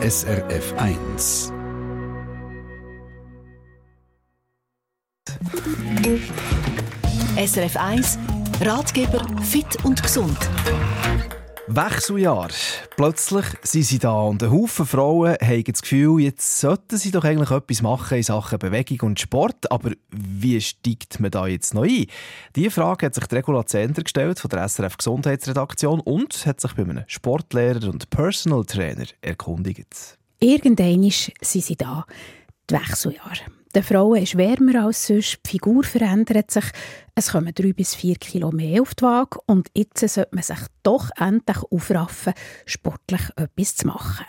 SRF 1. SRF 1 Ratgeber fit und gesund. Wechseljahr. Plötzlich sind sie da und ein Haufen Frauen haben das Gefühl, jetzt sollten sie doch eigentlich etwas machen in Sachen Bewegung und Sport. Aber wie steigt man da jetzt noch ein? Diese Frage hat sich die Regula Zender gestellt von der SRF Gesundheitsredaktion und hat sich bei einem Sportlehrer und Personal Trainer erkundigt. Irgendwann sind sie da, die Wechseljahre. Den Frauen ist wärmer als sonst, die Figur verändert sich, es kommen drei bis vier Kilo mehr auf die Waage und jetzt sollte man sich doch endlich aufraffen, sportlich etwas zu machen.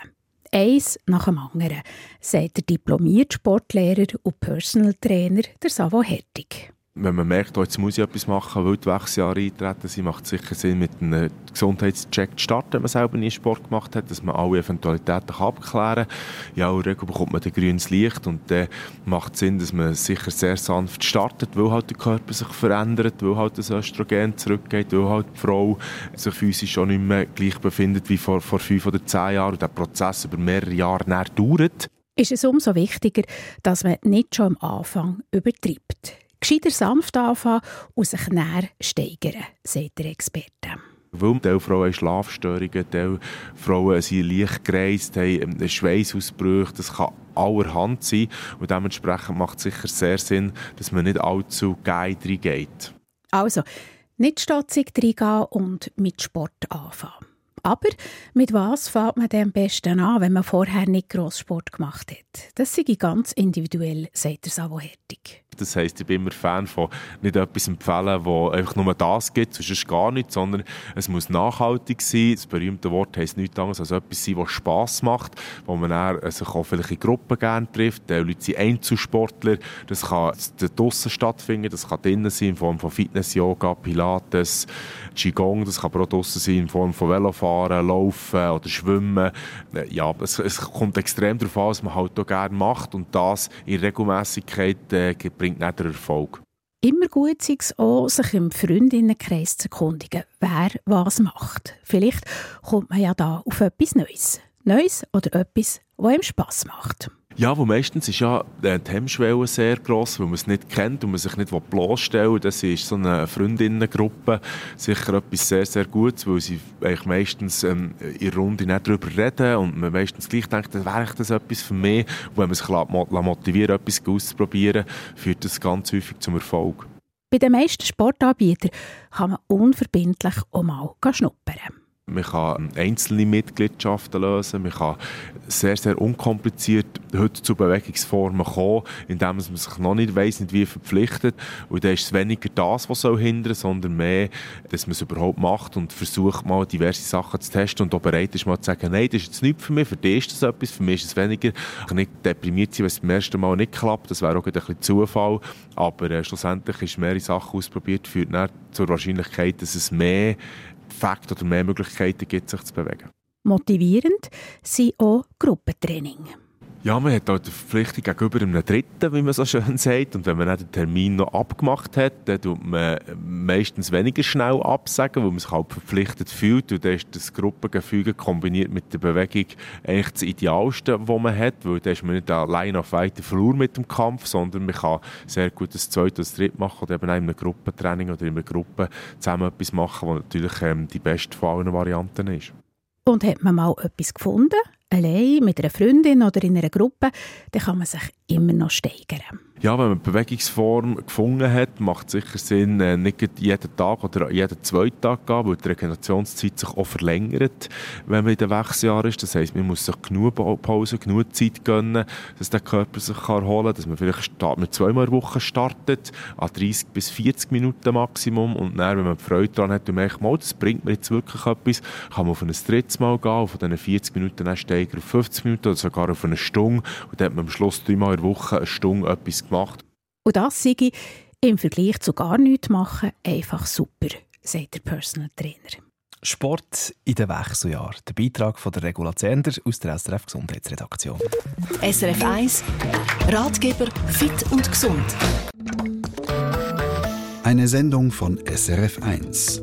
Eins nach dem anderen, sagt der diplomierte Sportlehrer und Personal Trainer der Savo Hertig wenn man merkt, oh, jetzt muss ich etwas machen, weil die Wechseljahre eintreten sind, macht es sicher Sinn, mit einem Gesundheitscheck zu starten, wenn man selber nie Sport gemacht hat, dass man alle Eventualitäten abklären kann. Ja, Regel bekommt man ein grünes Licht und dann macht es Sinn, dass man sicher sehr sanft startet, weil halt der Körper sich verändert, weil halt das Östrogen zurückgeht, weil halt die Frau sich physisch schon nicht mehr gleich befindet wie vor, vor fünf oder zehn Jahren und der Prozess über mehrere Jahre dauert. Ist es umso wichtiger, dass man nicht schon am Anfang übertreibt. Gescheiter sanft anfangen und sich näher steigern, sagt der Experte. Weil die Frauen haben Schlafstörungen, die Frauen sind leicht gereist, haben Schweißausbrüche, das kann allerhand sein. Und dementsprechend macht es sicher sehr Sinn, dass man nicht allzu geil reingeht. Also, nicht stotzig reingehen und mit Sport anfangen. Aber mit was fängt man denn am besten an, wenn man vorher nicht gross Sport gemacht hat? Das sei ganz individuell, sagt der Savo Hertig. Das heisst, ich bin immer Fan von nicht etwas empfehlen, wo einfach nur das gibt, sonst gar nichts, sondern es muss nachhaltig sein. Das berühmte Wort heisst nichts anderes als etwas sein, was Spass macht, wo man sich auch vielleicht in Gruppen gerne trifft. Die Leute sind Einzelsportler. Das kann draussen stattfinden, das kann drinnen sein in Form von Fitness, Yoga, Pilates, Qigong. Das kann aber auch draussen sein in Form von Velofahren, Laufen oder Schwimmen. Ja, es, es kommt extrem darauf an, was man halt auch gerne macht und das in Regelmäßigkeit äh, bringt nicht den Erfolg. Immer gut ist es auch, sich im Freundinnenkreis zu erkundigen, wer was macht. Vielleicht kommt man ja da auf etwas Neues. Neues oder etwas, was ihm Spass macht. Ja, wo meistens ist ja äh, die Hemmschwelle sehr gross, weil man es nicht kennt und man sich nicht bloßstellen will. Das ist so eine Freundinnengruppe sicher etwas sehr, sehr Gutes, weil sie eigentlich meistens ähm, in der Runde nicht darüber reden und man meistens gleich denkt, wäre das etwas für mich. Und wenn man sich motiviert, etwas auszuprobieren, führt das ganz häufig zum Erfolg. Bei den meisten Sportanbietern kann man unverbindlich auch mal schnuppern. Man kann einzelne Mitgliedschaften lösen. Man kann sehr, sehr unkompliziert heute zu Bewegungsformen kommen, indem man sich noch nicht weiss, nicht wie verpflichtet. Und dann ist es weniger das, was soll hindern, sondern mehr, dass man es überhaupt macht und versucht mal diverse Sachen zu testen und auch bereit ist mal zu sagen, nein, das ist jetzt nichts für mich, für dich ist das etwas, für mich ist es weniger. Ich kann nicht deprimiert sein, wenn es beim ersten Mal nicht klappt. Das wäre auch ein bisschen Zufall. Aber äh, schlussendlich ist mehrere Sachen ausprobiert, führt dann zur Wahrscheinlichkeit, dass es mehr Effekte oder mehr Möglichkeiten gibt, sich zu bewegen. Motivierend sind auch Gruppentraining. Ja, man hat auch die Verpflichtung gegenüber einem Dritten, wie man so schön sagt. Und wenn man den Termin noch abgemacht hat, dann tut man meistens weniger schnell absagen, weil man sich halt verpflichtet fühlt. Und dann ist das Gruppengefüge kombiniert mit der Bewegung eigentlich das Idealste, was man hat. Weil dann ist man nicht allein auf weiter Flur mit dem Kampf, sondern man kann sehr gut das Zweite oder das Dritte machen oder eben auch in einem Gruppentraining oder in einer Gruppe zusammen etwas machen, was natürlich ähm, die beste von allen Varianten ist. Und hat man mal etwas gefunden? Allein, mit einer Freundin oder in einer Gruppe, dann kann man sich immer noch steigern. Ja, wenn man eine Bewegungsform gefunden hat, macht es sicher Sinn, äh, nicht jeden Tag oder jeden zweiten Tag gehen, weil die Regenerationszeit sich auch verlängert, wenn man in den Wechseljahren ist. Das heisst, man muss sich genug Pause, genug Zeit gönnen, dass der Körper sich erholen kann, dass man vielleicht mit zweimal in Woche startet, an 30 bis 40 Minuten Maximum und dann, wenn man Freude daran hat und merkt, das bringt mir jetzt wirklich etwas, kann man auf ein drittes Mal gehen, und von diesen 40 Minuten dann steigern auf 50 Minuten oder sogar auf eine Stunde und dann hat man am Schluss dreimal in der Woche eine Stunde etwas gemacht. Und das sei im Vergleich zu gar nichts machen einfach super, sagt der Personal Trainer. Sport in den Wechseljahren. Der Beitrag von der Regula Zender aus der SRF Gesundheitsredaktion. SRF 1 Ratgeber fit und gesund. Eine Sendung von SRF 1.